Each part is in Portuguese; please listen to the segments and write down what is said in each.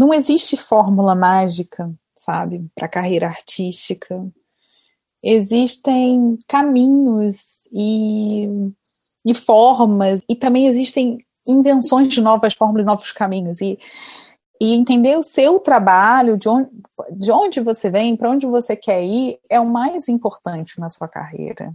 não existe fórmula mágica, sabe, para carreira artística. Existem caminhos e, e formas, e também existem invenções de novas fórmulas, novos caminhos. E, e entender o seu trabalho, de onde, de onde você vem, para onde você quer ir, é o mais importante na sua carreira.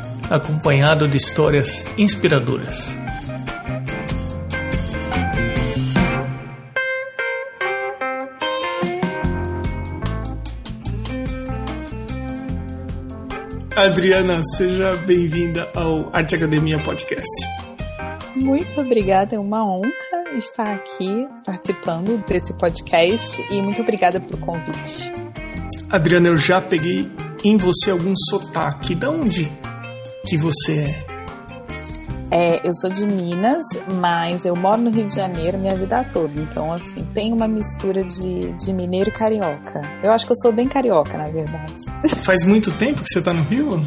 acompanhado de histórias inspiradoras. Adriana, seja bem-vinda ao Arte Academia Podcast. Muito obrigada, é uma honra estar aqui participando desse podcast e muito obrigada pelo convite. Adriana, eu já peguei em você algum sotaque. De onde que você é? É, eu sou de Minas, mas eu moro no Rio de Janeiro minha vida toda. Então, assim, tem uma mistura de, de mineiro e carioca. Eu acho que eu sou bem carioca, na verdade. Faz muito tempo que você tá no Rio?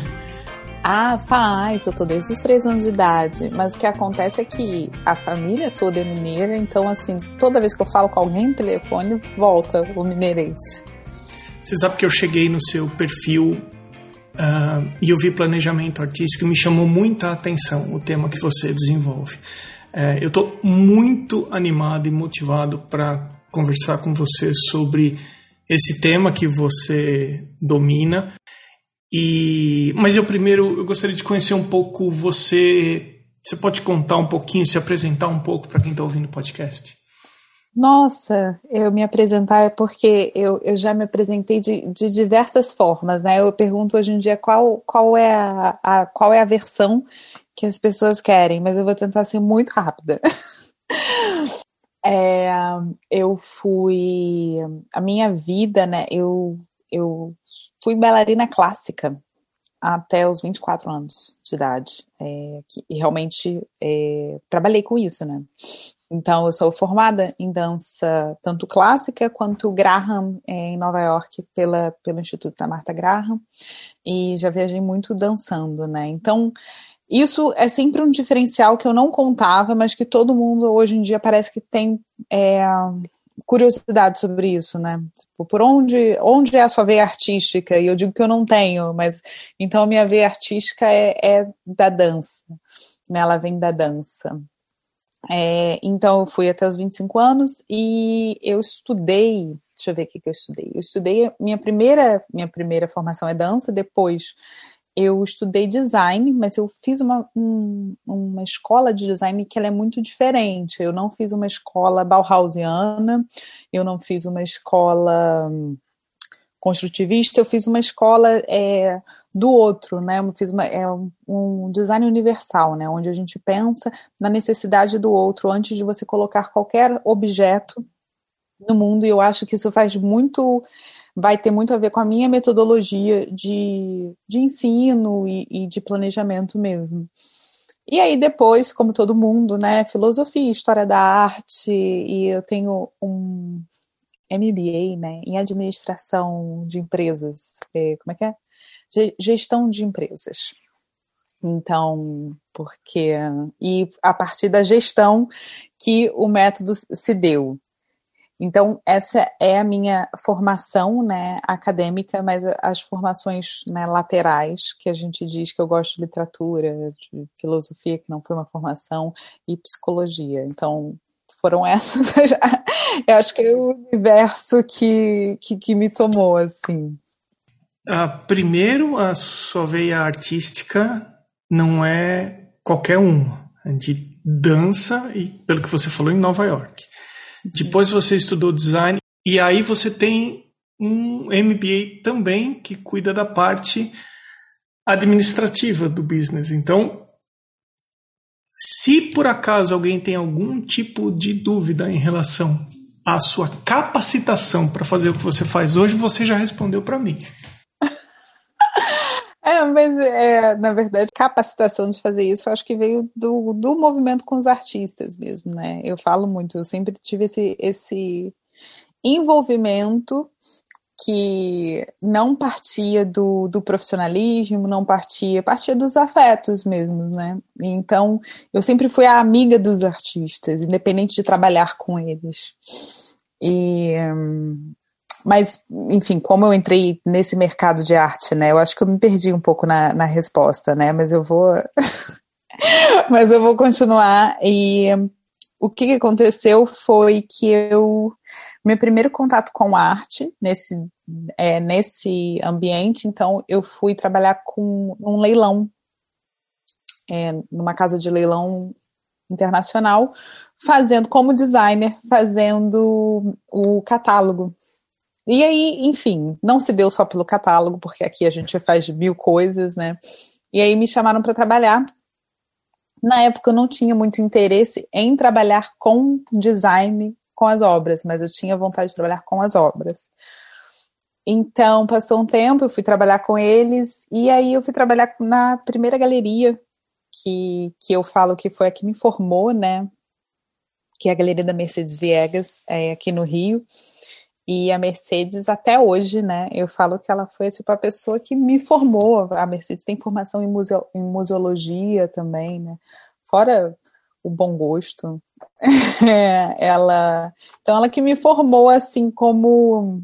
Ah, faz. Eu tô desde os três anos de idade. Mas o que acontece é que a família toda é mineira. Então, assim, toda vez que eu falo com alguém no telefone, volta o mineirense. Você sabe que eu cheguei no seu perfil Uh, e eu vi planejamento artístico me chamou muita atenção o tema que você desenvolve. Uh, eu estou muito animado e motivado para conversar com você sobre esse tema que você domina. E mas eu primeiro eu gostaria de conhecer um pouco você. Você pode contar um pouquinho, se apresentar um pouco para quem está ouvindo o podcast? Nossa, eu me apresentar é porque eu, eu já me apresentei de, de diversas formas, né? Eu pergunto hoje em dia qual, qual, é a, a, qual é a versão que as pessoas querem, mas eu vou tentar ser muito rápida. é, eu fui. A minha vida, né? Eu, eu fui bailarina clássica até os 24 anos de idade. É, que, e realmente é, trabalhei com isso, né? Então, eu sou formada em dança tanto clássica quanto Graham em Nova York pela, pelo Instituto da Marta Graham e já viajei muito dançando, né? Então, isso é sempre um diferencial que eu não contava, mas que todo mundo hoje em dia parece que tem é, curiosidade sobre isso, né? Tipo, por onde, onde é a sua veia artística? E eu digo que eu não tenho, mas então a minha veia artística é, é da dança, né? Ela vem da dança. É, então, eu fui até os 25 anos e eu estudei. Deixa eu ver o que, eu estudei. Eu estudei. Minha primeira, minha primeira formação é dança, depois eu estudei design, mas eu fiz uma, um, uma escola de design que ela é muito diferente. Eu não fiz uma escola Bauhausiana, eu não fiz uma escola construtivista, eu fiz uma escola é, do outro, né? Eu fiz uma, é, um design universal, né? Onde a gente pensa na necessidade do outro antes de você colocar qualquer objeto no mundo. E eu acho que isso faz muito, vai ter muito a ver com a minha metodologia de, de ensino e, e de planejamento mesmo. E aí depois, como todo mundo, né, filosofia, história da arte, e eu tenho um, MBA, né, em administração de empresas. É, como é que é? Gestão de empresas. Então, porque e a partir da gestão que o método se deu. Então, essa é a minha formação né, acadêmica, mas as formações né, laterais, que a gente diz que eu gosto de literatura, de filosofia, que não foi uma formação, e psicologia. Então, foram essas. Eu acho que é o universo que, que, que me tomou, assim. Ah, primeiro, a sua veia artística não é qualquer uma. É de dança e, pelo que você falou, em Nova York. Depois você estudou design e aí você tem um MBA também que cuida da parte administrativa do business. Então, se por acaso alguém tem algum tipo de dúvida em relação à sua capacitação para fazer o que você faz hoje, você já respondeu para mim. É, mas é, na verdade, capacitação de fazer isso, eu acho que veio do, do movimento com os artistas mesmo, né? Eu falo muito, eu sempre tive esse, esse envolvimento que não partia do, do profissionalismo, não partia, partia dos afetos mesmo, né? Então, eu sempre fui a amiga dos artistas, independente de trabalhar com eles. E mas, enfim, como eu entrei nesse mercado de arte, né? Eu acho que eu me perdi um pouco na, na resposta, né? Mas eu vou. mas eu vou continuar. E o que aconteceu foi que eu. Meu primeiro contato com arte nesse, é, nesse ambiente, então eu fui trabalhar com um leilão, é, numa casa de leilão internacional, fazendo como designer, fazendo o catálogo e aí, enfim, não se deu só pelo catálogo, porque aqui a gente faz mil coisas, né? E aí me chamaram para trabalhar. Na época eu não tinha muito interesse em trabalhar com design com as obras, mas eu tinha vontade de trabalhar com as obras. Então, passou um tempo, eu fui trabalhar com eles, e aí eu fui trabalhar na primeira galeria, que, que eu falo que foi a que me formou, né? Que é a Galeria da Mercedes Viegas, é, aqui no Rio. E a Mercedes, até hoje, né, eu falo que ela foi tipo, a pessoa que me formou. A Mercedes tem formação em, museo, em museologia também, né? Fora o bom gosto. ela, então, ela que me formou assim como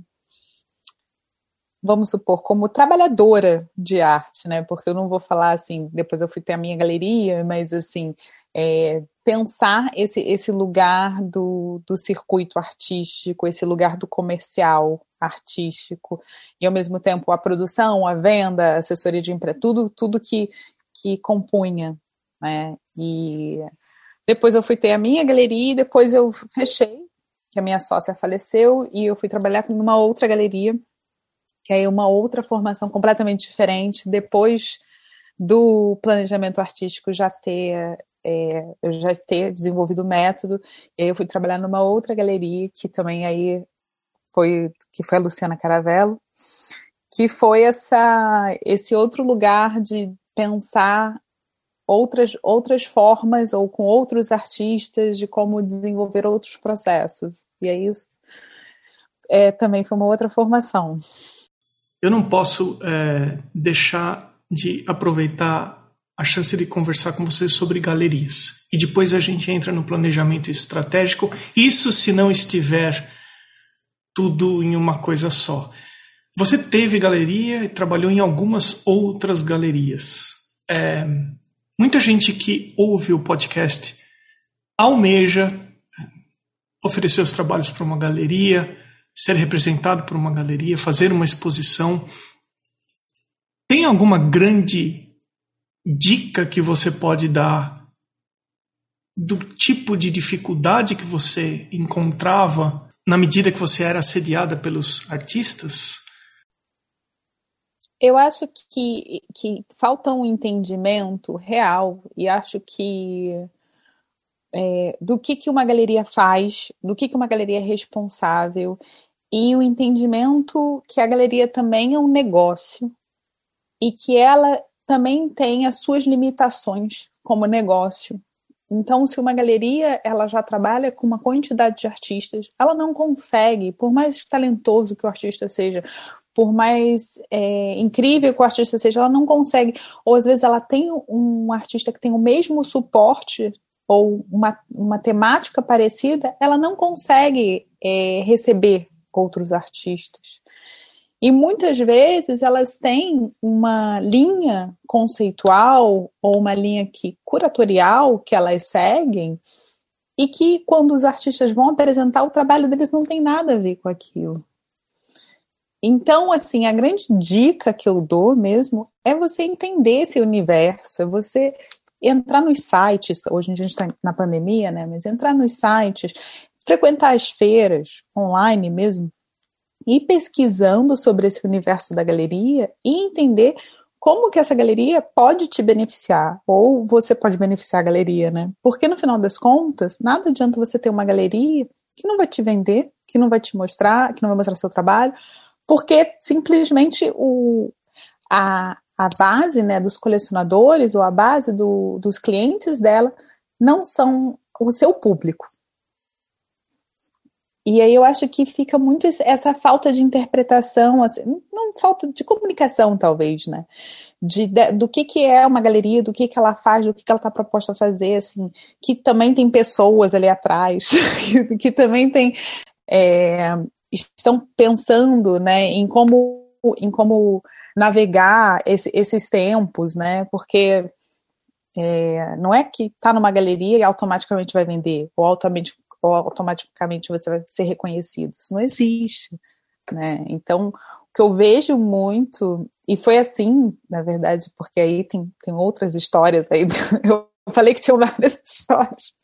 vamos supor, como trabalhadora de arte, né? Porque eu não vou falar assim, depois eu fui ter a minha galeria, mas assim, é, pensar esse, esse lugar do, do circuito artístico, esse lugar do comercial artístico, e ao mesmo tempo a produção, a venda, a assessoria de empresa, tudo, tudo que, que compunha, né? E depois eu fui ter a minha galeria e depois eu fechei, que a minha sócia faleceu, e eu fui trabalhar numa outra galeria que é uma outra formação completamente diferente, depois do planejamento artístico já ter é, eu já ter desenvolvido o método, eu fui trabalhar numa outra galeria que também aí foi que foi a Luciana Caravello, que foi essa esse outro lugar de pensar outras outras formas ou com outros artistas de como desenvolver outros processos. E é isso. É, também foi uma outra formação eu não posso é, deixar de aproveitar a chance de conversar com você sobre galerias. E depois a gente entra no planejamento estratégico, isso se não estiver tudo em uma coisa só. Você teve galeria e trabalhou em algumas outras galerias. É, muita gente que ouve o podcast almeja oferecer os trabalhos para uma galeria, ser representado por uma galeria, fazer uma exposição. Tem alguma grande dica que você pode dar do tipo de dificuldade que você encontrava na medida que você era assediada pelos artistas? Eu acho que, que falta um entendimento real e acho que é, do que, que uma galeria faz, do que, que uma galeria é responsável e o entendimento que a galeria também é um negócio e que ela também tem as suas limitações como negócio. Então, se uma galeria ela já trabalha com uma quantidade de artistas, ela não consegue, por mais talentoso que o artista seja, por mais é, incrível que o artista seja, ela não consegue. Ou às vezes ela tem um artista que tem o mesmo suporte ou uma, uma temática parecida, ela não consegue é, receber outros artistas. E muitas vezes elas têm uma linha conceitual ou uma linha que, curatorial que elas seguem e que quando os artistas vão apresentar o trabalho deles não tem nada a ver com aquilo. Então, assim, a grande dica que eu dou mesmo é você entender esse universo, é você entrar nos sites, hoje a gente está na pandemia, né? Mas entrar nos sites, frequentar as feiras online mesmo, ir pesquisando sobre esse universo da galeria e entender como que essa galeria pode te beneficiar, ou você pode beneficiar a galeria, né? Porque no final das contas, nada adianta você ter uma galeria que não vai te vender, que não vai te mostrar, que não vai mostrar seu trabalho, porque simplesmente o, a, a base né, dos colecionadores ou a base do, dos clientes dela não são o seu público. E aí eu acho que fica muito essa falta de interpretação, assim, não falta de comunicação, talvez, né? De, de, do que, que é uma galeria, do que, que ela faz, do que, que ela está proposta a fazer, assim, que também tem pessoas ali atrás, que, que também tem. É, estão pensando né, em como, em como navegar esse, esses tempos, né? Porque é, não é que está numa galeria e automaticamente vai vender, ou automaticamente ou automaticamente você vai ser reconhecido. Isso não existe. Né? Então, o que eu vejo muito, e foi assim, na verdade, porque aí tem, tem outras histórias aí, eu falei que tinha várias histórias,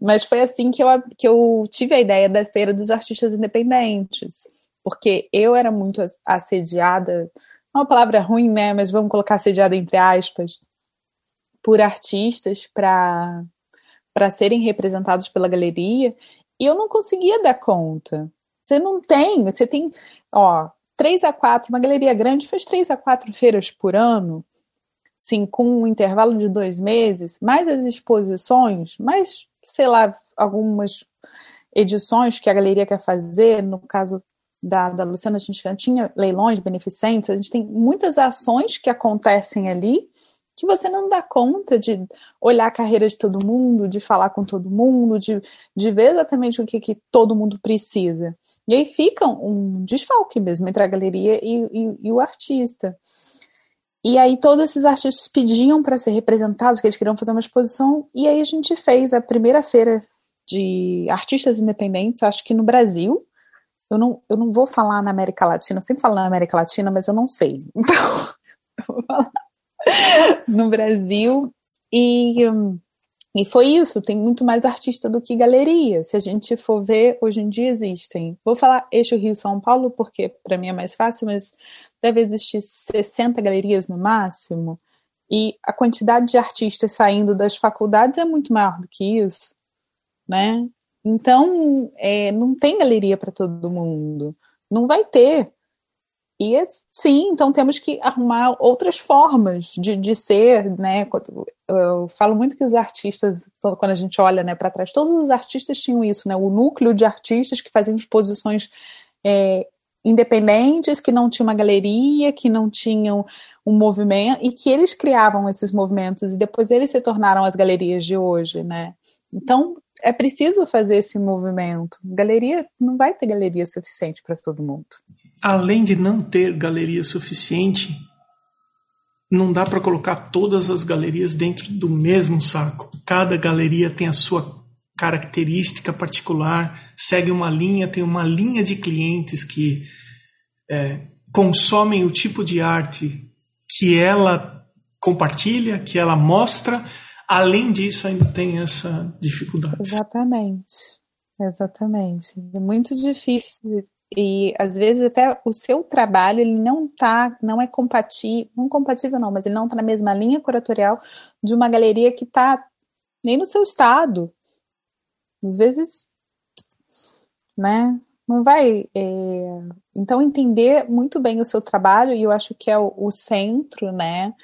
mas foi assim que eu, que eu tive a ideia da Feira dos Artistas Independentes, porque eu era muito assediada, é uma palavra ruim, né, mas vamos colocar assediada entre aspas, por artistas para para serem representados pela galeria e eu não conseguia dar conta. Você não tem, você tem, ó, três a quatro, uma galeria grande faz três a quatro feiras por ano, sim, com um intervalo de dois meses, mais as exposições, mais, sei lá, algumas edições que a galeria quer fazer, no caso da, da Luciana, a gente já tinha leilões beneficentes, a gente tem muitas ações que acontecem ali, que você não dá conta de olhar a carreira de todo mundo, de falar com todo mundo, de, de ver exatamente o que, que todo mundo precisa. E aí fica um desfalque mesmo entre a galeria e, e, e o artista. E aí todos esses artistas pediam para ser representados, que eles queriam fazer uma exposição, e aí a gente fez a primeira feira de artistas independentes, acho que no Brasil. Eu não, eu não vou falar na América Latina, eu sempre falo na América Latina, mas eu não sei. Então, eu vou falar no Brasil. E, e foi isso, tem muito mais artista do que galeria. Se a gente for ver, hoje em dia existem. Vou falar eixo Rio-São Paulo, porque para mim é mais fácil, mas deve existir 60 galerias no máximo. E a quantidade de artistas saindo das faculdades é muito maior do que isso, né? Então, é, não tem galeria para todo mundo. Não vai ter. E sim, então temos que arrumar outras formas de, de ser, né? Eu falo muito que os artistas, quando a gente olha né, para trás, todos os artistas tinham isso, né? O núcleo de artistas que faziam exposições é, independentes, que não tinham uma galeria, que não tinham um movimento, e que eles criavam esses movimentos, e depois eles se tornaram as galerias de hoje, né? Então, é preciso fazer esse movimento. Galeria, não vai ter galeria suficiente para todo mundo além de não ter galeria suficiente, não dá para colocar todas as galerias dentro do mesmo saco. Cada galeria tem a sua característica particular, segue uma linha, tem uma linha de clientes que é, consomem o tipo de arte que ela compartilha, que ela mostra. Além disso, ainda tem essa dificuldade. Exatamente. Exatamente. É muito difícil e às vezes até o seu trabalho ele não tá, não é compatível, não compatível não, mas ele não está na mesma linha curatorial de uma galeria que está nem no seu estado. Às vezes, né? Não vai. É... Então entender muito bem o seu trabalho e eu acho que é o, o centro, né?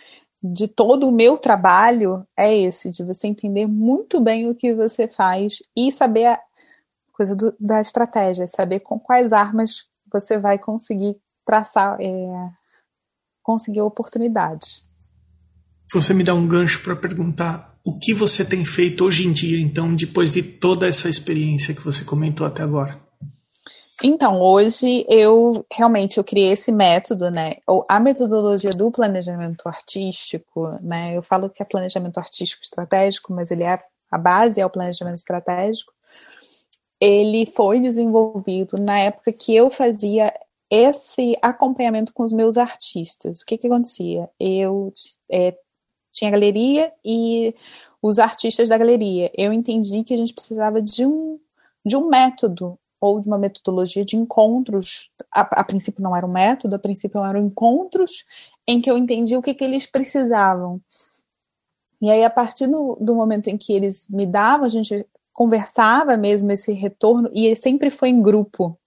De todo o meu trabalho é esse, de você entender muito bem o que você faz e saber coisa do, da estratégia, saber com quais armas você vai conseguir traçar, é, conseguir a oportunidade. Você me dá um gancho para perguntar o que você tem feito hoje em dia, então, depois de toda essa experiência que você comentou até agora? Então, hoje eu realmente eu criei esse método, né? A metodologia do planejamento artístico, né? Eu falo que é planejamento artístico estratégico, mas ele é a base é o planejamento estratégico ele foi desenvolvido na época que eu fazia esse acompanhamento com os meus artistas. O que que acontecia? Eu é, tinha galeria e os artistas da galeria. Eu entendi que a gente precisava de um de um método ou de uma metodologia de encontros. A, a princípio não era um método, a princípio eram encontros em que eu entendi o que, que eles precisavam. E aí, a partir do, do momento em que eles me davam, a gente conversava mesmo esse retorno, e sempre foi em grupo,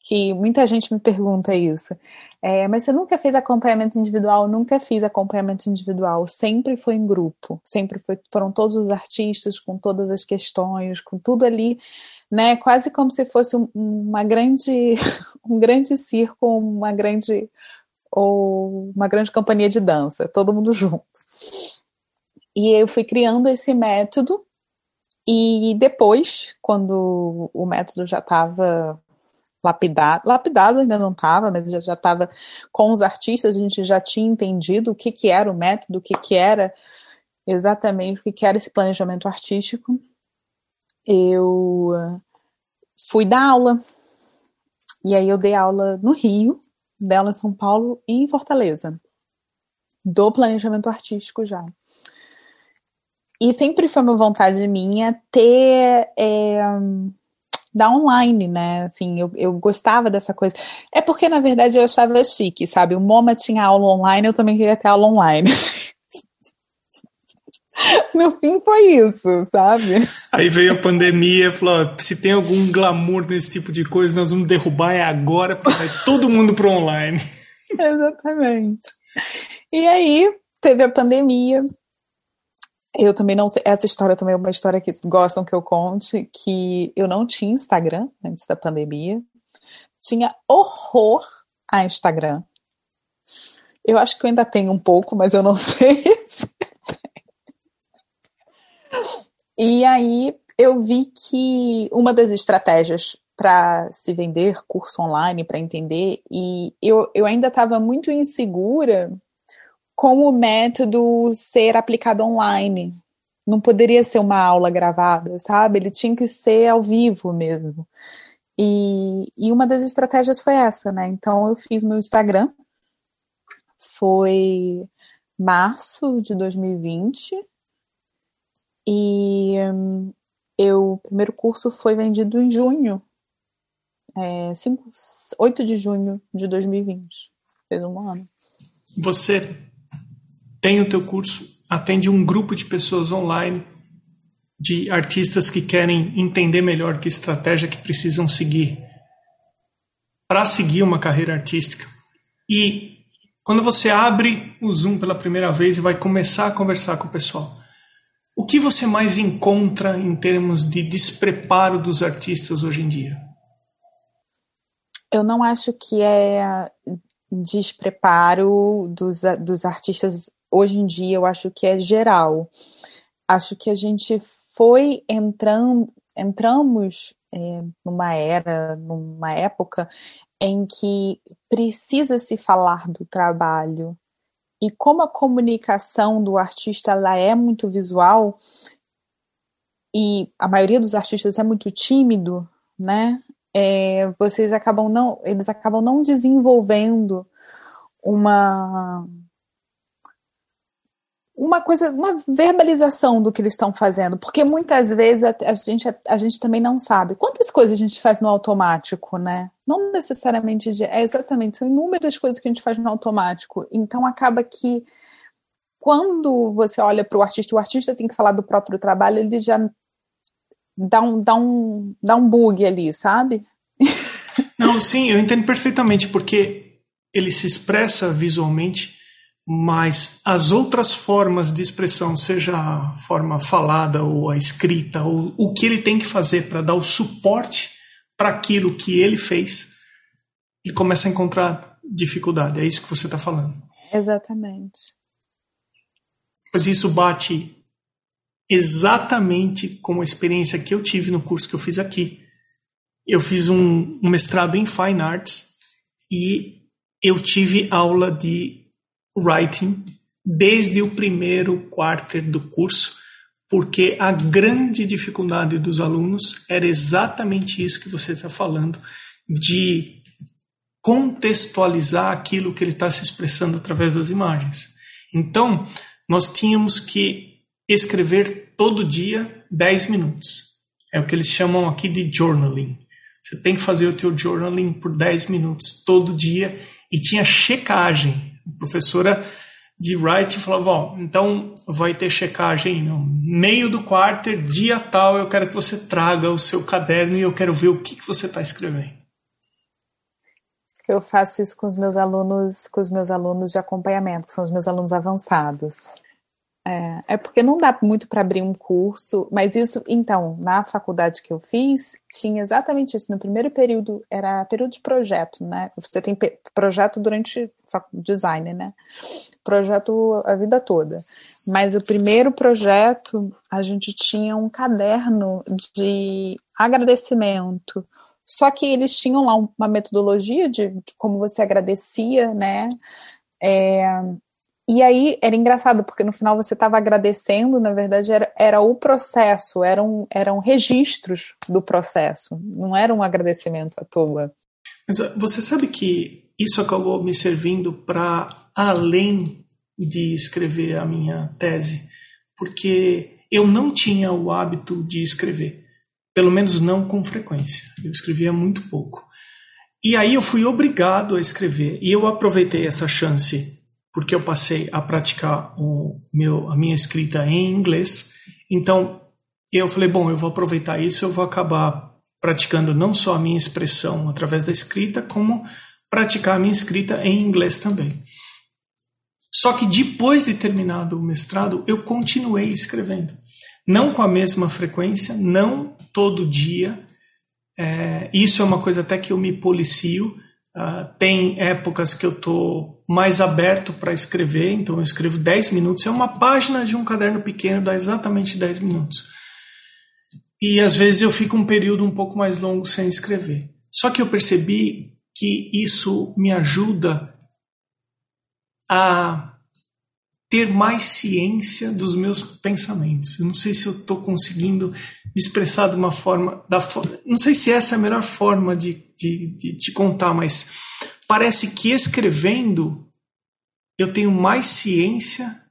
que muita gente me pergunta isso. É, mas você nunca fez acompanhamento individual? Nunca fiz acompanhamento individual, sempre foi em grupo, sempre foi, foram todos os artistas com todas as questões, com tudo ali, né? Quase como se fosse um, uma grande, um grande circo, uma grande ou uma grande companhia de dança, todo mundo junto. E eu fui criando esse método e depois, quando o método já estava lapidado, lapidado ainda não estava, mas já estava com os artistas, a gente já tinha entendido o que, que era o método, o que, que era exatamente o que, que era esse planejamento artístico. Eu fui dar aula, e aí eu dei aula no Rio, dela em São Paulo e em Fortaleza, do planejamento artístico já. E sempre foi uma vontade minha ter é, da online, né? Assim, eu, eu gostava dessa coisa. É porque, na verdade, eu achava chique, sabe? O MoMA tinha aula online, eu também queria ter aula online. No fim foi isso, sabe? Aí veio a pandemia e falou: se tem algum glamour nesse tipo de coisa, nós vamos derrubar é agora, porque vai todo mundo pro online. Exatamente. E aí teve a pandemia, eu também não sei, essa história também é uma história que gostam que eu conte, que eu não tinha Instagram antes da pandemia. Tinha horror a Instagram. Eu acho que eu ainda tenho um pouco, mas eu não sei se E aí eu vi que uma das estratégias para se vender curso online, para entender, e eu, eu ainda estava muito insegura como o método ser aplicado online. Não poderia ser uma aula gravada, sabe? Ele tinha que ser ao vivo mesmo. E, e uma das estratégias foi essa, né? Então eu fiz meu Instagram, foi março de 2020, e eu, o primeiro curso foi vendido em junho, é, 5, 8 de junho de 2020. Fez um ano. Você tem o teu curso, atende um grupo de pessoas online, de artistas que querem entender melhor que estratégia que precisam seguir para seguir uma carreira artística. E quando você abre o Zoom pela primeira vez e vai começar a conversar com o pessoal, o que você mais encontra em termos de despreparo dos artistas hoje em dia? Eu não acho que é despreparo dos, dos artistas hoje em dia eu acho que é geral. Acho que a gente foi entrando, entramos é, numa era, numa época em que precisa se falar do trabalho. E como a comunicação do artista ela é muito visual, e a maioria dos artistas é muito tímido, né? É, vocês acabam não, eles acabam não desenvolvendo uma uma coisa, uma verbalização do que eles estão fazendo, porque muitas vezes a, a, gente, a, a, gente também não sabe quantas coisas a gente faz no automático, né? Não necessariamente de, é exatamente, são inúmeras coisas que a gente faz no automático. Então acaba que quando você olha para o artista, o artista tem que falar do próprio trabalho, ele já dá um, dá um, dá um bug ali, sabe? Não, sim, eu entendo perfeitamente, porque ele se expressa visualmente mas as outras formas de expressão, seja a forma falada ou a escrita, ou o que ele tem que fazer para dar o suporte para aquilo que ele fez, ele começa a encontrar dificuldade. É isso que você está falando. Exatamente. Pois isso bate exatamente com a experiência que eu tive no curso que eu fiz aqui. Eu fiz um, um mestrado em Fine Arts e eu tive aula de writing desde o primeiro quarter do curso, porque a grande dificuldade dos alunos era exatamente isso que você está falando, de contextualizar aquilo que ele está se expressando através das imagens. Então, nós tínhamos que escrever todo dia 10 minutos. É o que eles chamam aqui de journaling. Você tem que fazer o teu journaling por 10 minutos todo dia e tinha checagem. Professora de Wright falava, ó, então vai ter checagem no meio do quarter, dia tal, eu quero que você traga o seu caderno e eu quero ver o que, que você está escrevendo. Eu faço isso com os meus alunos, com os meus alunos de acompanhamento, que são os meus alunos avançados. É, é porque não dá muito para abrir um curso, mas isso, então, na faculdade que eu fiz, tinha exatamente isso. No primeiro período, era período de projeto, né? Você tem projeto durante design, né? Projeto a vida toda. Mas o primeiro projeto, a gente tinha um caderno de agradecimento. Só que eles tinham lá uma metodologia de, de como você agradecia, né? É, e aí era engraçado, porque no final você estava agradecendo, na verdade era, era o processo, eram, eram registros do processo, não era um agradecimento à toa. Mas você sabe que isso acabou me servindo para além de escrever a minha tese, porque eu não tinha o hábito de escrever, pelo menos não com frequência, eu escrevia muito pouco. E aí eu fui obrigado a escrever, e eu aproveitei essa chance porque eu passei a praticar o meu, a minha escrita em inglês. Então, eu falei, bom, eu vou aproveitar isso, eu vou acabar praticando não só a minha expressão através da escrita, como praticar a minha escrita em inglês também. Só que depois de terminado o mestrado, eu continuei escrevendo. Não com a mesma frequência, não todo dia. É, isso é uma coisa até que eu me policio. Uh, tem épocas que eu estou mais aberto para escrever, então eu escrevo 10 minutos. É uma página de um caderno pequeno, dá exatamente 10 minutos. E às vezes eu fico um período um pouco mais longo sem escrever. Só que eu percebi que isso me ajuda a ter mais ciência dos meus pensamentos. Eu não sei se eu estou conseguindo me expressar de uma forma, da, não sei se essa é a melhor forma de, de, de te contar, mas parece que escrevendo eu tenho mais ciência,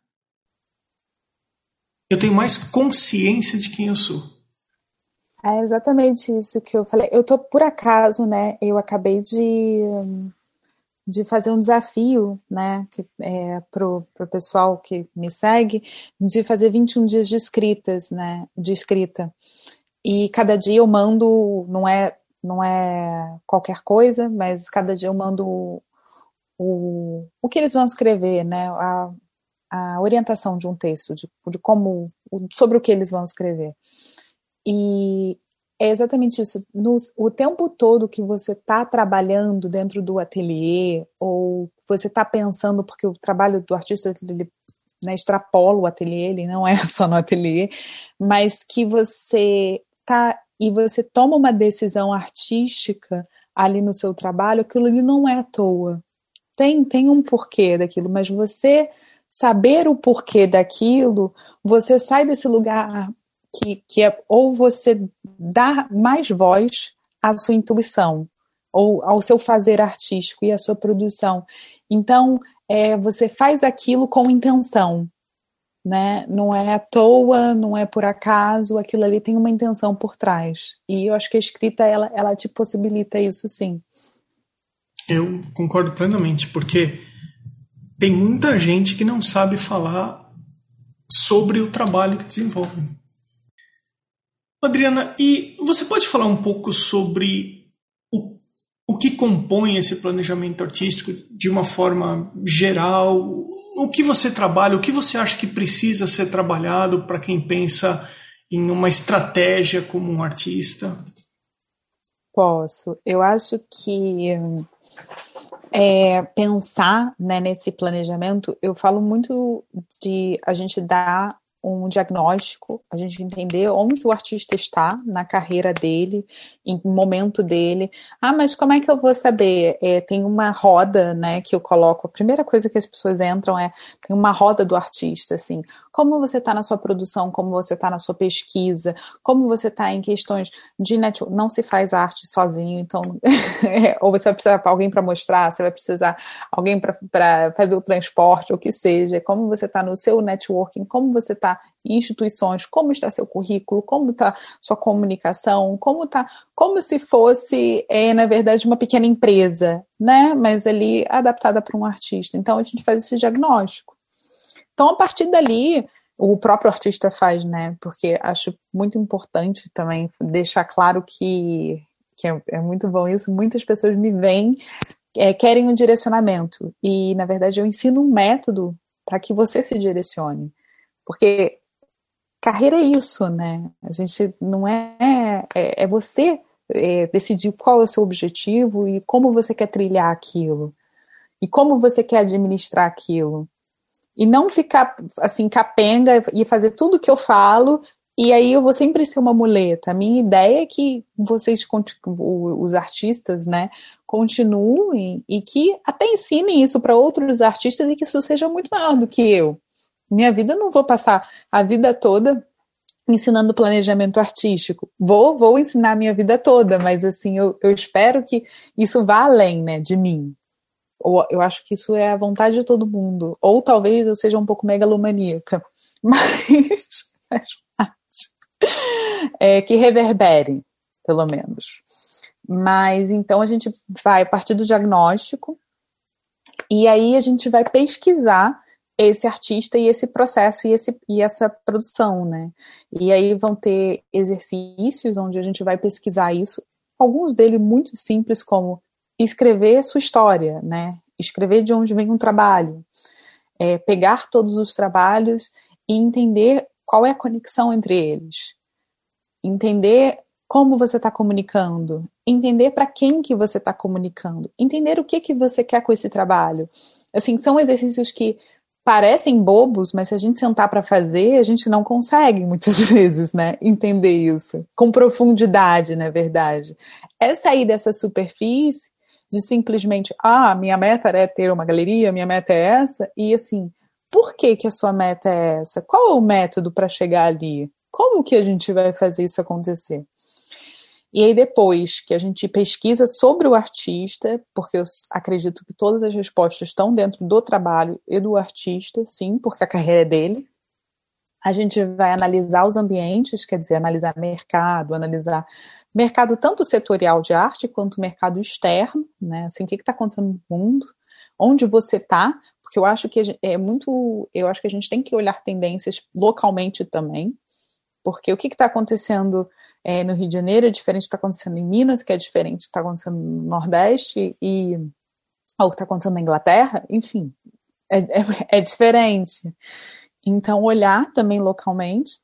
eu tenho mais consciência de quem eu sou. É exatamente isso que eu falei. Eu tô por acaso, né? Eu acabei de de fazer um desafio, né, é, pro, pro pessoal que me segue, de fazer 21 dias de escritas, né, de escrita. E cada dia eu mando, não é, não é qualquer coisa, mas cada dia eu mando o, o, o que eles vão escrever, né, a, a orientação de um texto, de, de como, sobre o que eles vão escrever. E é exatamente isso. No, o tempo todo que você está trabalhando dentro do ateliê, ou você está pensando, porque o trabalho do artista ele, né, extrapola o ateliê, ele não é só no ateliê, mas que você tá e você toma uma decisão artística ali no seu trabalho, aquilo ali não é à toa. Tem, tem um porquê daquilo, mas você saber o porquê daquilo, você sai desse lugar que, que é ou você dá mais voz à sua intuição, ou ao seu fazer artístico e à sua produção. Então, é, você faz aquilo com intenção, né? Não é à toa, não é por acaso, aquilo ali tem uma intenção por trás. E eu acho que a escrita, ela, ela te possibilita isso sim. Eu concordo plenamente, porque tem muita gente que não sabe falar sobre o trabalho que desenvolve. Adriana, e você pode falar um pouco sobre o, o que compõe esse planejamento artístico de uma forma geral? O que você trabalha, o que você acha que precisa ser trabalhado para quem pensa em uma estratégia como um artista? Posso. Eu acho que é, pensar né, nesse planejamento, eu falo muito de a gente dar um diagnóstico, a gente entender onde o artista está na carreira dele, em momento dele. Ah, mas como é que eu vou saber? É, tem uma roda, né, que eu coloco. A primeira coisa que as pessoas entram é tem uma roda do artista, assim. Como você está na sua produção, como você está na sua pesquisa, como você está em questões de network. Não se faz arte sozinho, então é, ou você vai precisar de alguém para mostrar, você vai precisar alguém para fazer o transporte, ou que seja. Como você está no seu networking, como você está instituições, como está seu currículo, como está sua comunicação, como está, como se fosse, é, na verdade, uma pequena empresa, né? Mas ali adaptada para um artista. Então a gente faz esse diagnóstico. Então, a partir dali, o próprio artista faz, né? Porque acho muito importante também deixar claro que, que é, é muito bom isso. Muitas pessoas me veem, é, querem um direcionamento. E, na verdade, eu ensino um método para que você se direcione. Porque carreira é isso, né? A gente não é. É, é você é, decidir qual é o seu objetivo e como você quer trilhar aquilo. E como você quer administrar aquilo e não ficar assim capenga e fazer tudo que eu falo e aí eu vou sempre ser uma muleta. A minha ideia é que vocês, os artistas, né, continuem e que até ensinem isso para outros artistas e que isso seja muito maior do que eu. Minha vida eu não vou passar a vida toda ensinando planejamento artístico. Vou, vou ensinar a minha vida toda, mas assim, eu, eu espero que isso vá além, né, de mim. Ou eu acho que isso é a vontade de todo mundo. Ou talvez eu seja um pouco megalomaníaca. Mas faz parte. É, que reverbere, pelo menos. Mas então a gente vai partir do diagnóstico e aí a gente vai pesquisar esse artista e esse processo e, esse, e essa produção, né? E aí vão ter exercícios onde a gente vai pesquisar isso, alguns deles muito simples, como escrever sua história, né? Escrever de onde vem um trabalho, é, pegar todos os trabalhos e entender qual é a conexão entre eles, entender como você está comunicando, entender para quem que você está comunicando, entender o que que você quer com esse trabalho. Assim, são exercícios que parecem bobos, mas se a gente sentar para fazer, a gente não consegue muitas vezes, né, entender isso com profundidade, na verdade. É sair dessa superfície de simplesmente, ah, minha meta é ter uma galeria, minha meta é essa, e assim, por que que a sua meta é essa? Qual é o método para chegar ali? Como que a gente vai fazer isso acontecer? E aí depois que a gente pesquisa sobre o artista, porque eu acredito que todas as respostas estão dentro do trabalho e do artista, sim, porque a carreira é dele. A gente vai analisar os ambientes, quer dizer, analisar mercado, analisar mercado tanto setorial de arte quanto mercado externo, né? Assim, o que está acontecendo no mundo, onde você está, porque eu acho que é muito, eu acho que a gente tem que olhar tendências localmente também, porque o que está acontecendo é, no Rio de Janeiro é diferente do que está acontecendo em Minas, que é diferente do que está acontecendo no Nordeste e o que está acontecendo na Inglaterra, enfim, é, é, é diferente. Então, olhar também localmente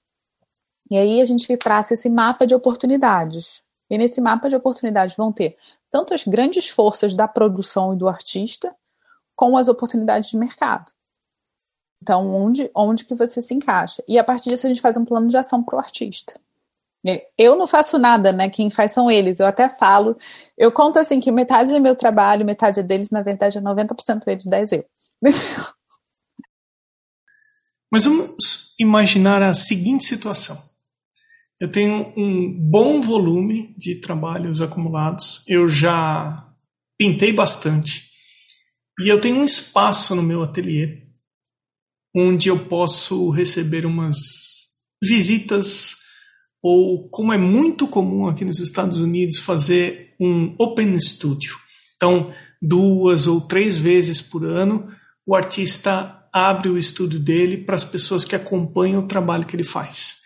e aí a gente traça esse mapa de oportunidades. E nesse mapa de oportunidades vão ter tanto as grandes forças da produção e do artista, como as oportunidades de mercado. Então, onde, onde que você se encaixa? E a partir disso a gente faz um plano de ação para o artista. Eu não faço nada, né? Quem faz são eles. Eu até falo, eu conto assim que metade é meu trabalho, metade é deles, na verdade é 90% eles, 10 eu. Mas vamos imaginar a seguinte situação. Eu tenho um bom volume de trabalhos acumulados. Eu já pintei bastante. E eu tenho um espaço no meu ateliê onde eu posso receber umas visitas ou como é muito comum aqui nos Estados Unidos fazer um open studio. Então, duas ou três vezes por ano, o artista abre o estúdio dele para as pessoas que acompanham o trabalho que ele faz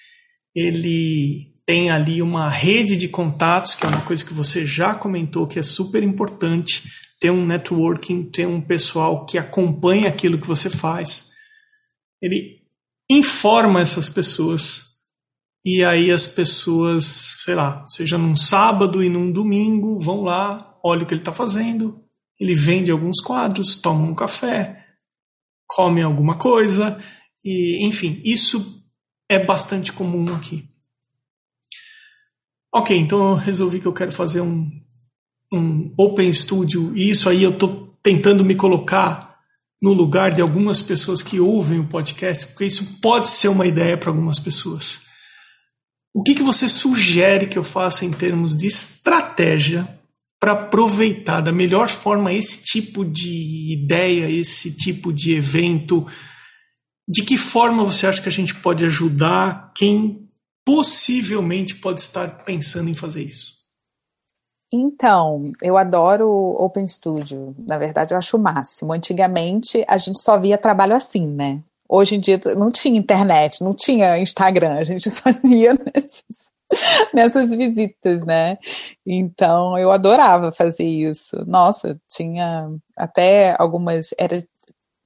ele tem ali uma rede de contatos, que é uma coisa que você já comentou que é super importante, ter um networking, ter um pessoal que acompanha aquilo que você faz. Ele informa essas pessoas e aí as pessoas, sei lá, seja num sábado e num domingo, vão lá, olham o que ele está fazendo, ele vende alguns quadros, toma um café, come alguma coisa, e enfim, isso é bastante comum aqui. Ok, então eu resolvi que eu quero fazer um, um Open Studio e isso aí eu estou tentando me colocar no lugar de algumas pessoas que ouvem o podcast, porque isso pode ser uma ideia para algumas pessoas. O que, que você sugere que eu faça em termos de estratégia para aproveitar da melhor forma esse tipo de ideia, esse tipo de evento? De que forma você acha que a gente pode ajudar quem possivelmente pode estar pensando em fazer isso? Então, eu adoro Open Studio. Na verdade, eu acho o máximo. Antigamente, a gente só via trabalho assim, né? Hoje em dia não tinha internet, não tinha Instagram, a gente só ia nesses, nessas visitas, né? Então eu adorava fazer isso. Nossa, tinha até algumas. Era,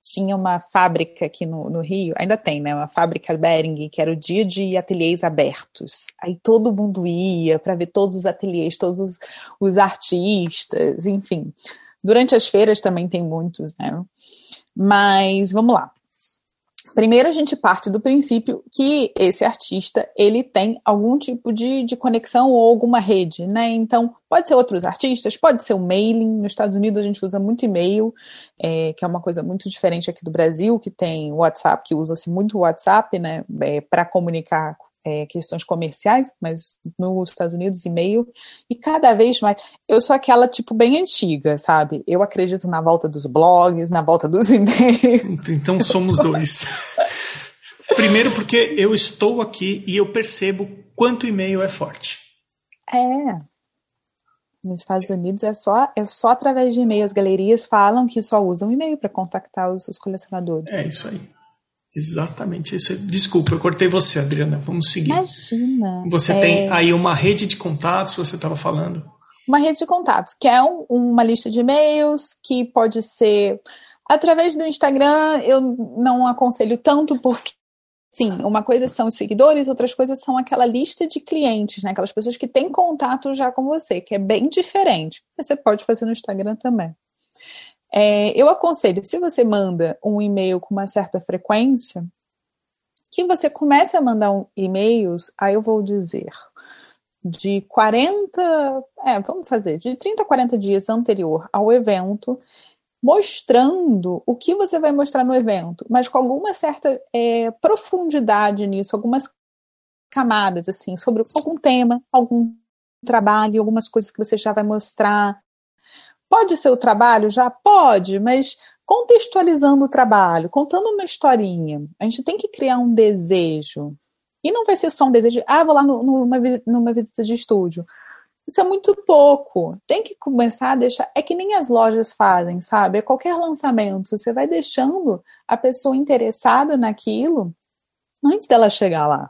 tinha uma fábrica aqui no, no Rio, ainda tem, né? Uma fábrica Bering, que era o dia de ateliês abertos. Aí todo mundo ia para ver todos os ateliês, todos os, os artistas, enfim. Durante as feiras também tem muitos, né? Mas vamos lá. Primeiro a gente parte do princípio que esse artista ele tem algum tipo de, de conexão ou alguma rede, né? Então pode ser outros artistas, pode ser o mailing. Nos Estados Unidos a gente usa muito e-mail, é, que é uma coisa muito diferente aqui do Brasil, que tem WhatsApp, que usa-se muito o WhatsApp, né? É, para comunicar é, questões comerciais, mas nos Estados Unidos e-mail, e cada vez mais. Eu sou aquela tipo bem antiga, sabe? Eu acredito na volta dos blogs, na volta dos e-mails. Então somos dois. Primeiro, porque eu estou aqui e eu percebo quanto e-mail é forte. É. Nos Estados Unidos é só, é só através de e-mail. As galerias falam que só usam e-mail para contactar os, os colecionadores. É isso aí. Exatamente isso. Desculpa, eu cortei você, Adriana. Vamos seguir. Imagina. Você é... tem aí uma rede de contatos, você estava falando? Uma rede de contatos, que é um, uma lista de e-mails, que pode ser através do Instagram. Eu não aconselho tanto, porque, sim, uma coisa são os seguidores, outras coisas são aquela lista de clientes, né? Aquelas pessoas que têm contato já com você, que é bem diferente. Você pode fazer no Instagram também. É, eu aconselho, se você manda um e-mail com uma certa frequência, que você comece a mandar um e-mails, aí eu vou dizer, de 40, é, vamos fazer, de 30 a 40 dias anterior ao evento, mostrando o que você vai mostrar no evento, mas com alguma certa é, profundidade nisso, algumas camadas, assim, sobre algum tema, algum trabalho, algumas coisas que você já vai mostrar, Pode ser o trabalho? Já pode, mas contextualizando o trabalho, contando uma historinha. A gente tem que criar um desejo. E não vai ser só um desejo, ah, vou lá no, numa, numa visita de estúdio. Isso é muito pouco. Tem que começar a deixar. É que nem as lojas fazem, sabe? É qualquer lançamento. Você vai deixando a pessoa interessada naquilo antes dela chegar lá.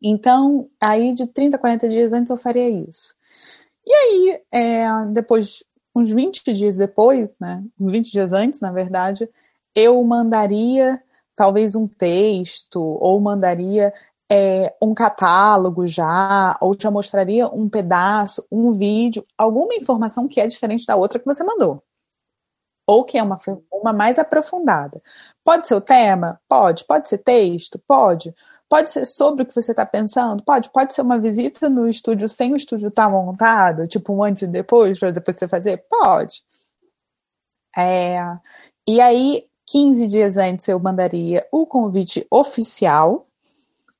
Então, aí de 30, 40 dias antes eu faria isso. E aí, é, depois, uns 20 dias depois, né, uns 20 dias antes, na verdade, eu mandaria talvez um texto, ou mandaria é, um catálogo já, ou já mostraria um pedaço, um vídeo, alguma informação que é diferente da outra que você mandou. Ou que é uma, uma mais aprofundada. Pode ser o tema? Pode. Pode ser texto? Pode. Pode ser sobre o que você está pensando? Pode. Pode ser uma visita no estúdio sem o estúdio estar tá montado, tipo um antes e depois, para depois você fazer? Pode. É, e aí, 15 dias antes, eu mandaria o convite oficial,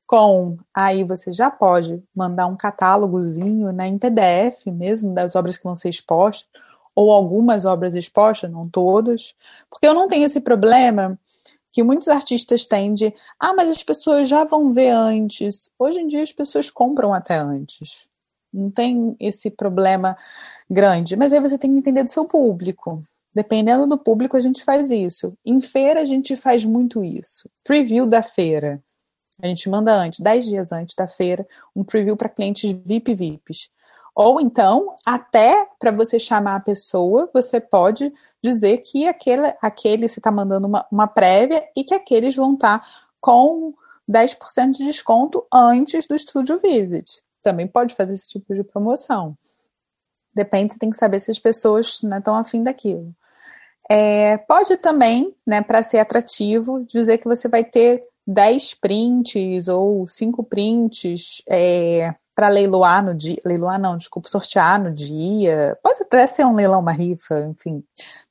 com aí você já pode mandar um catálogozinho né, em PDF mesmo das obras que vão ser expostas, ou algumas obras expostas, não todas, porque eu não tenho esse problema que muitos artistas têm de, ah, mas as pessoas já vão ver antes. Hoje em dia as pessoas compram até antes. Não tem esse problema grande. Mas aí você tem que entender do seu público. Dependendo do público, a gente faz isso. Em feira, a gente faz muito isso. Preview da feira. A gente manda antes, 10 dias antes da feira, um preview para clientes VIP VIPs. Ou então, até para você chamar a pessoa, você pode dizer que aquele, aquele você está mandando uma, uma prévia e que aqueles vão estar tá com 10% de desconto antes do Studio Visit. Também pode fazer esse tipo de promoção. Depende, você tem que saber se as pessoas estão né, afim daquilo. É, pode também, né, para ser atrativo, dizer que você vai ter 10 prints ou 5 prints é, para leiloar no dia, leiloar não, desculpa, sortear no dia, pode até ser um leilão, uma rifa, enfim.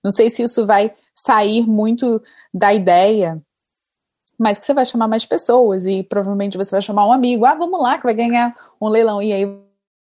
Não sei se isso vai sair muito da ideia, mas que você vai chamar mais pessoas e provavelmente você vai chamar um amigo, ah, vamos lá que vai ganhar um leilão, e aí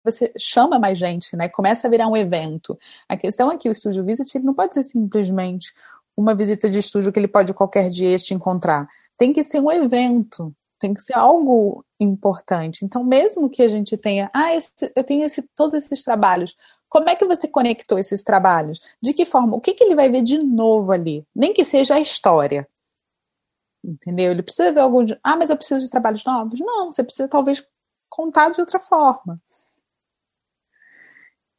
você chama mais gente, né? Começa a virar um evento. A questão é que o Studio Visit não pode ser simplesmente uma visita de estúdio que ele pode qualquer dia te encontrar. Tem que ser um evento, tem que ser algo importante. Então, mesmo que a gente tenha, ah, esse, eu tenho esse, todos esses trabalhos, como é que você conectou esses trabalhos? De que forma? O que, que ele vai ver de novo ali? Nem que seja a história. Entendeu? Ele precisa ver algum. De, ah, mas eu preciso de trabalhos novos? Não, você precisa talvez contar de outra forma.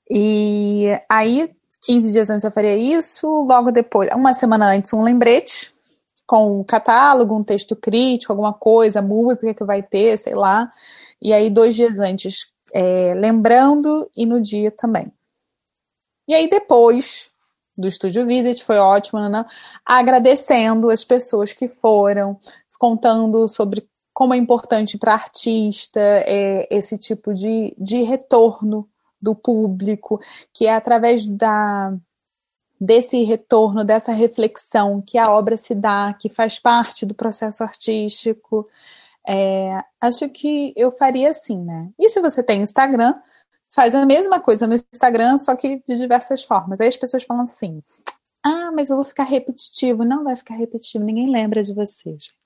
E aí, 15 dias antes eu faria isso, logo depois, uma semana antes, um lembrete com um catálogo, um texto crítico, alguma coisa, música que vai ter, sei lá. E aí, dois dias antes, é, lembrando e no dia também. E aí, depois do Estúdio Visit, foi ótimo, né? agradecendo as pessoas que foram, contando sobre como é importante para artista é, esse tipo de, de retorno do público, que é através da desse retorno, dessa reflexão que a obra se dá, que faz parte do processo artístico. É, acho que eu faria assim, né? E se você tem Instagram, faz a mesma coisa no Instagram, só que de diversas formas. Aí as pessoas falam assim: ah, mas eu vou ficar repetitivo. Não vai ficar repetitivo, ninguém lembra de você, gente.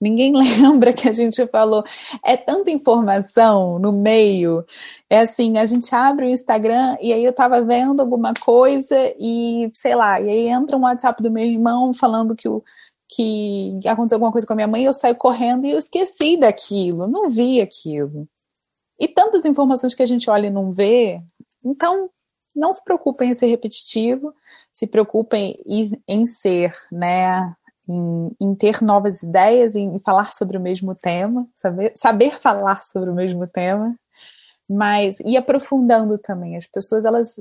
Ninguém lembra que a gente falou. É tanta informação no meio. É assim, a gente abre o Instagram e aí eu tava vendo alguma coisa e, sei lá, e aí entra um WhatsApp do meu irmão falando que o que aconteceu alguma coisa com a minha mãe, eu saio correndo e eu esqueci daquilo, não vi aquilo. E tantas informações que a gente olha e não vê. Então, não se preocupem em ser repetitivo, se preocupem em, em ser, né, em, em, ter novas ideias, em falar sobre o mesmo tema, saber, saber falar sobre o mesmo tema, mas e aprofundando também. As pessoas elas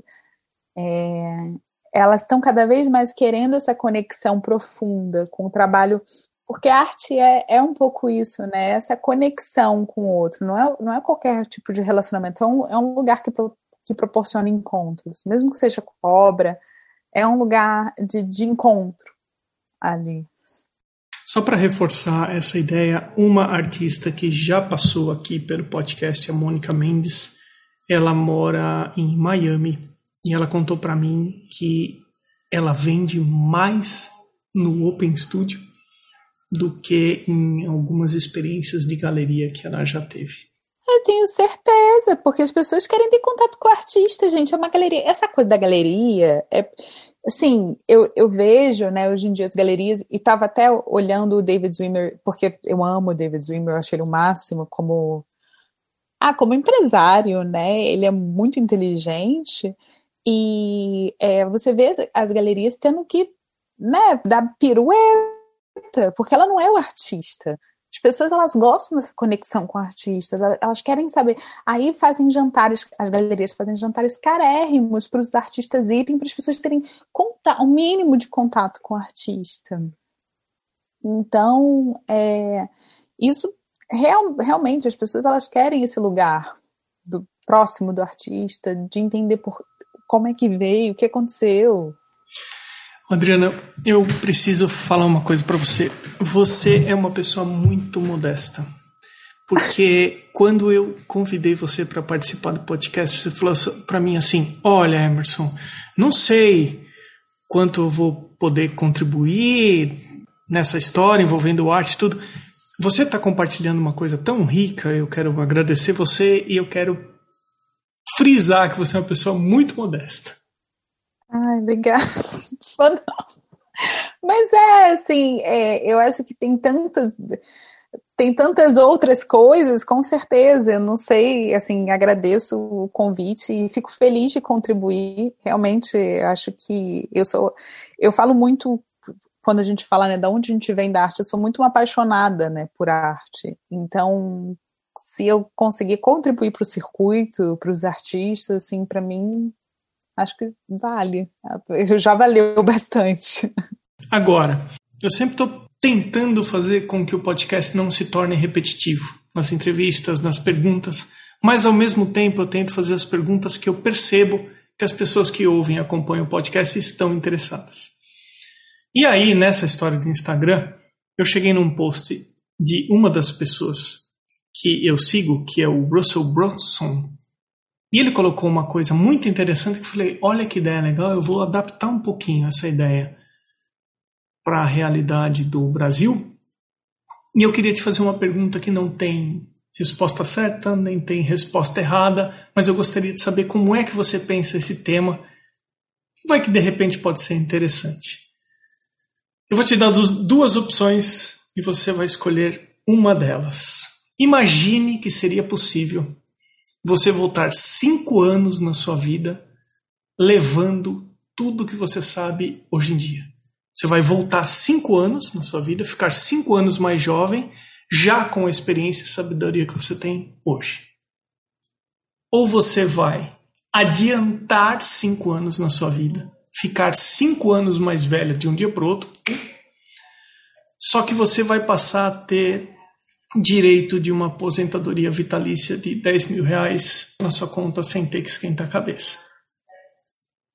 é, elas estão cada vez mais querendo essa conexão profunda com o trabalho, porque a arte é, é um pouco isso, né? Essa conexão com o outro. Não é, não é qualquer tipo de relacionamento, é um, é um lugar que, pro, que proporciona encontros, mesmo que seja com obra, é um lugar de, de encontro ali. Só para reforçar essa ideia, uma artista que já passou aqui pelo podcast, a Mônica Mendes, ela mora em Miami e ela contou para mim que ela vende mais no Open Studio do que em algumas experiências de galeria que ela já teve. Eu tenho certeza, porque as pessoas querem ter contato com o artista, gente. É uma galeria. Essa coisa da galeria é assim, eu, eu vejo, né, hoje em dia as galerias, e estava até olhando o David Zwimmer, porque eu amo o David Zwimmer, eu acho ele o máximo como, ah, como empresário, né, ele é muito inteligente, e é, você vê as, as galerias tendo que, né, dar pirueta, porque ela não é o artista, as pessoas elas gostam dessa conexão com artistas, elas querem saber. Aí fazem jantares, as galerias fazem jantares carérrimos para os artistas irem, para as pessoas terem contato, um mínimo de contato com o artista. Então, é, isso real, realmente as pessoas elas querem esse lugar do próximo do artista, de entender por, como é que veio, o que aconteceu. Adriana, eu preciso falar uma coisa para você. Você é uma pessoa muito modesta. Porque quando eu convidei você para participar do podcast, você falou para mim assim: Olha, Emerson, não sei quanto eu vou poder contribuir nessa história envolvendo arte e tudo. Você está compartilhando uma coisa tão rica, eu quero agradecer você e eu quero frisar que você é uma pessoa muito modesta. Ai, obrigada. Só não. Mas é assim, é, eu acho que tem tantas tem tantas outras coisas, com certeza. Eu não sei, assim, agradeço o convite e fico feliz de contribuir. Realmente, acho que eu sou, eu falo muito quando a gente fala, né, da onde a gente vem da arte. Eu sou muito uma apaixonada, né, por arte. Então, se eu conseguir contribuir para o circuito, para os artistas, assim, para mim acho que vale. Já valeu bastante. Agora, eu sempre estou tentando fazer com que o podcast não se torne repetitivo nas entrevistas, nas perguntas, mas ao mesmo tempo eu tento fazer as perguntas que eu percebo que as pessoas que ouvem e acompanham o podcast estão interessadas. E aí, nessa história do Instagram, eu cheguei num post de uma das pessoas que eu sigo, que é o Russell Bronson, e ele colocou uma coisa muito interessante que eu falei: olha que ideia legal, eu vou adaptar um pouquinho essa ideia. para a realidade do Brasil. E eu queria te fazer uma pergunta que não tem resposta certa, nem tem resposta errada, mas eu gostaria de saber como é que você pensa esse tema. Vai que de repente pode ser interessante. Eu vou te dar duas opções e você vai escolher uma delas. Imagine que seria possível você voltar cinco anos na sua vida levando tudo que você sabe hoje em dia. Você vai voltar cinco anos na sua vida, ficar cinco anos mais jovem, já com a experiência e sabedoria que você tem hoje. Ou você vai adiantar cinco anos na sua vida, ficar cinco anos mais velha de um dia para o outro, só que você vai passar a ter direito de uma aposentadoria vitalícia de 10 mil reais na sua conta sem ter que esquentar a cabeça.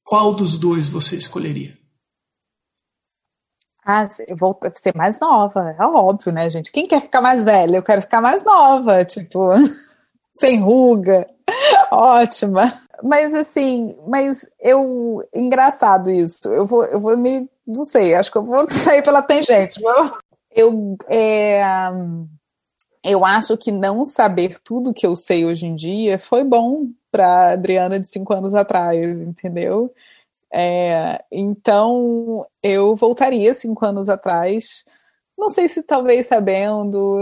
Qual dos dois você escolheria? Ah, eu vou ser mais nova, é óbvio, né, gente? Quem quer ficar mais velha? Eu quero ficar mais nova, tipo, sem ruga, ótima. Mas assim, mas eu, engraçado isso. Eu vou, eu vou me, não sei, acho que eu vou sair pela tangente. Eu, eu, é, eu acho que não saber tudo que eu sei hoje em dia foi bom para Adriana de cinco anos atrás, entendeu? É, então, eu voltaria cinco anos atrás, não sei se talvez sabendo.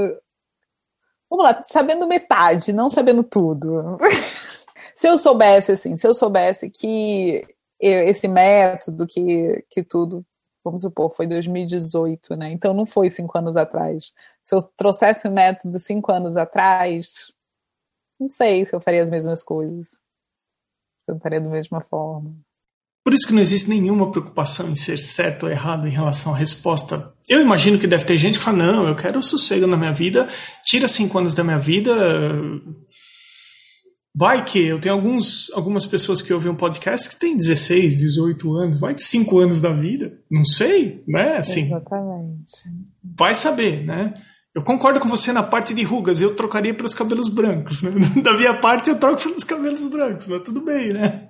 Vamos lá, sabendo metade, não sabendo tudo. se eu soubesse, assim, se eu soubesse que esse método, que, que tudo, vamos supor, foi 2018, né? Então não foi cinco anos atrás. Se eu trouxesse o método cinco anos atrás, não sei se eu faria as mesmas coisas. Se eu faria da mesma forma. Por isso que não existe nenhuma preocupação em ser certo ou errado em relação à resposta. Eu imagino que deve ter gente que fala, não, eu quero sossego na minha vida, tira cinco anos da minha vida. Vai que eu tenho alguns, algumas pessoas que ouvem um podcast que têm 16, 18 anos, vai que 5 anos da vida, não sei, né? Assim, Exatamente. Vai saber, né? Eu concordo com você na parte de rugas, eu trocaria pelos cabelos brancos, né? Da minha parte eu troco pelos cabelos brancos, mas tudo bem, né?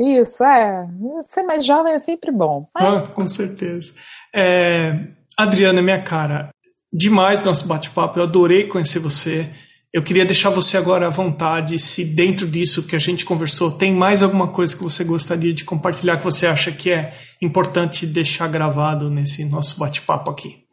Isso, é. Ser mais jovem é sempre bom. Mas... Ah, com certeza. É, Adriana, minha cara, demais nosso bate-papo. Eu adorei conhecer você. Eu queria deixar você agora à vontade, se dentro disso que a gente conversou tem mais alguma coisa que você gostaria de compartilhar que você acha que é importante deixar gravado nesse nosso bate-papo aqui.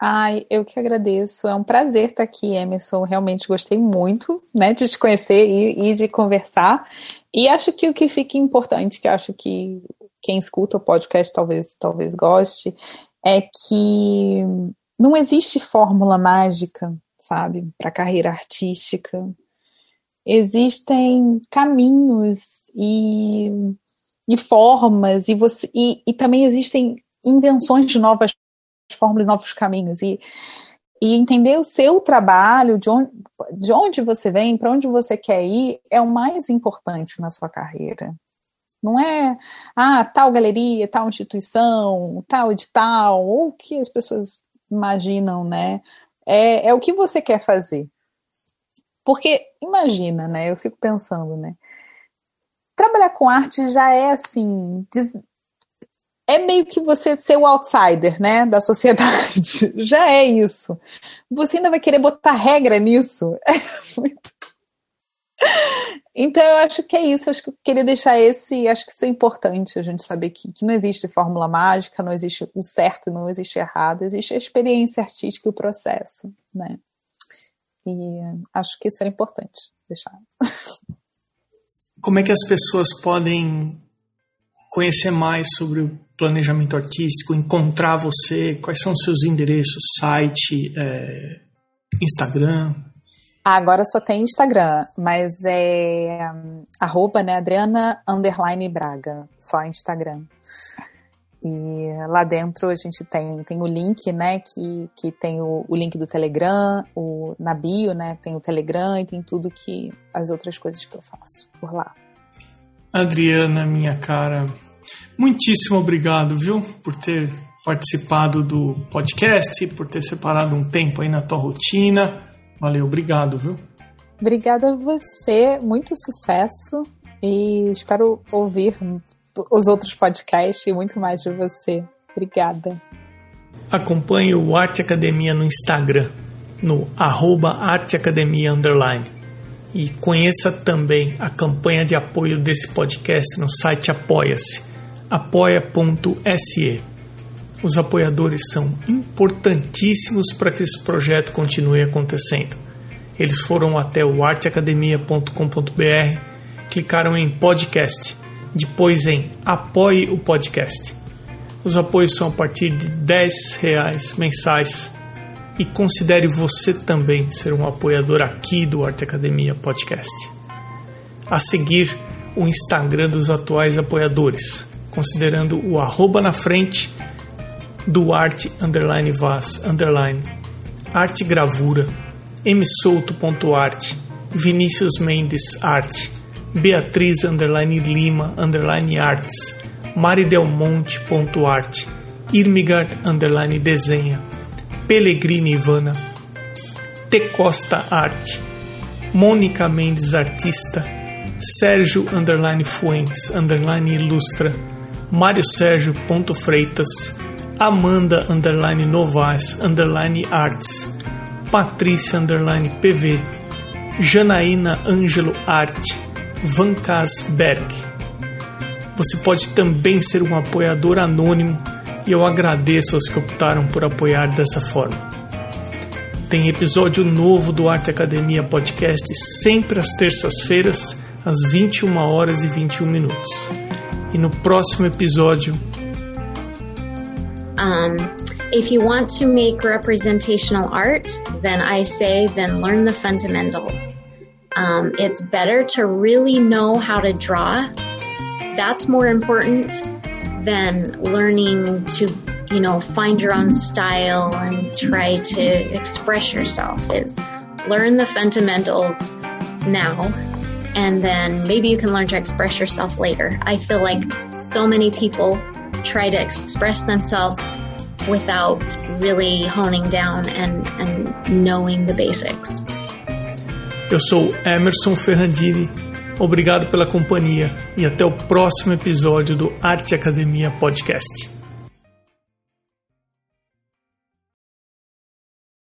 Ai, eu que agradeço. É um prazer estar aqui, Emerson. Realmente gostei muito, né, de te conhecer e, e de conversar. E acho que o que fica importante, que acho que quem escuta o podcast talvez, talvez goste, é que não existe fórmula mágica, sabe, para a carreira artística. Existem caminhos e, e formas, e, você, e, e também existem invenções de novas fórmulas, novos caminhos. E, e entender o seu trabalho, de onde, de onde você vem, para onde você quer ir, é o mais importante na sua carreira. Não é, ah, tal galeria, tal instituição, tal edital, ou o que as pessoas imaginam, né? É, é o que você quer fazer. Porque, imagina, né? Eu fico pensando, né? Trabalhar com arte já é assim, é meio que você ser o outsider, né, da sociedade. Já é isso. Você ainda vai querer botar regra nisso? É muito... Então eu acho que é isso. Acho que eu queria deixar esse. Acho que isso é importante a gente saber que, que não existe fórmula mágica, não existe o certo, não existe errado, existe a experiência artística e o processo, né? E acho que isso era importante deixar. Como é que as pessoas podem conhecer mais sobre o planejamento artístico, encontrar você? Quais são os seus endereços, site, é, Instagram? Ah, agora só tem Instagram, mas é arroba, né, Adriana underline Braga, só Instagram. E lá dentro a gente tem, tem o link, né, que, que tem o, o link do Telegram, o, na bio, né, tem o Telegram e tem tudo que, as outras coisas que eu faço por lá. Adriana, minha cara, muitíssimo obrigado, viu, por ter participado do podcast, por ter separado um tempo aí na tua rotina. Valeu, obrigado, viu? Obrigada a você, muito sucesso e espero ouvir os outros podcasts e muito mais de você. Obrigada. Acompanhe o Arte Academia no Instagram, no arroba underline. E conheça também a campanha de apoio desse podcast no site Apoia-se, apoia.se. Os apoiadores são importantíssimos para que esse projeto continue acontecendo. Eles foram até o arteacademia.com.br, clicaram em podcast, depois em apoie o podcast os apoios são a partir de 10 reais mensais e considere você também ser um apoiador aqui do Arte Academia Podcast. A seguir, o Instagram dos atuais apoiadores, considerando o arroba na frente do arte underline vaz underline arte gravura msouto.arte Vinícius Mendes arte Beatriz underline Lima underline arts maridelmonte.arte, Irmigard underline desenha, Pellegrini Ivana, T Costa Arte, Mônica Mendes Artista, Sérgio underline Fuentes underline Ilustra, Mário Sérgio Freitas, Amanda underline Novaes underline Arts, Patrícia underline PV, Janaína Ângelo Arte, Van Berg. Você pode também ser um apoiador anônimo e eu agradeço aos que optaram por apoiar dessa forma. Tem episódio novo do Arte Academia Podcast sempre às terças-feiras, às 21 horas e 21 minutos. E no próximo episódio. Um, if you want to make representational art, then I say then learn the fundamentals. Um, it's better to really know how to draw. That's more important than learning to you know find your own style and try to express yourself. Is learn the fundamentals now and then maybe you can learn to express yourself later. I feel like so many people try to express themselves without really honing down and, and knowing the basics. Eu sou Emerson Ferrandini Obrigado pela companhia e até o próximo episódio do Arte Academia Podcast.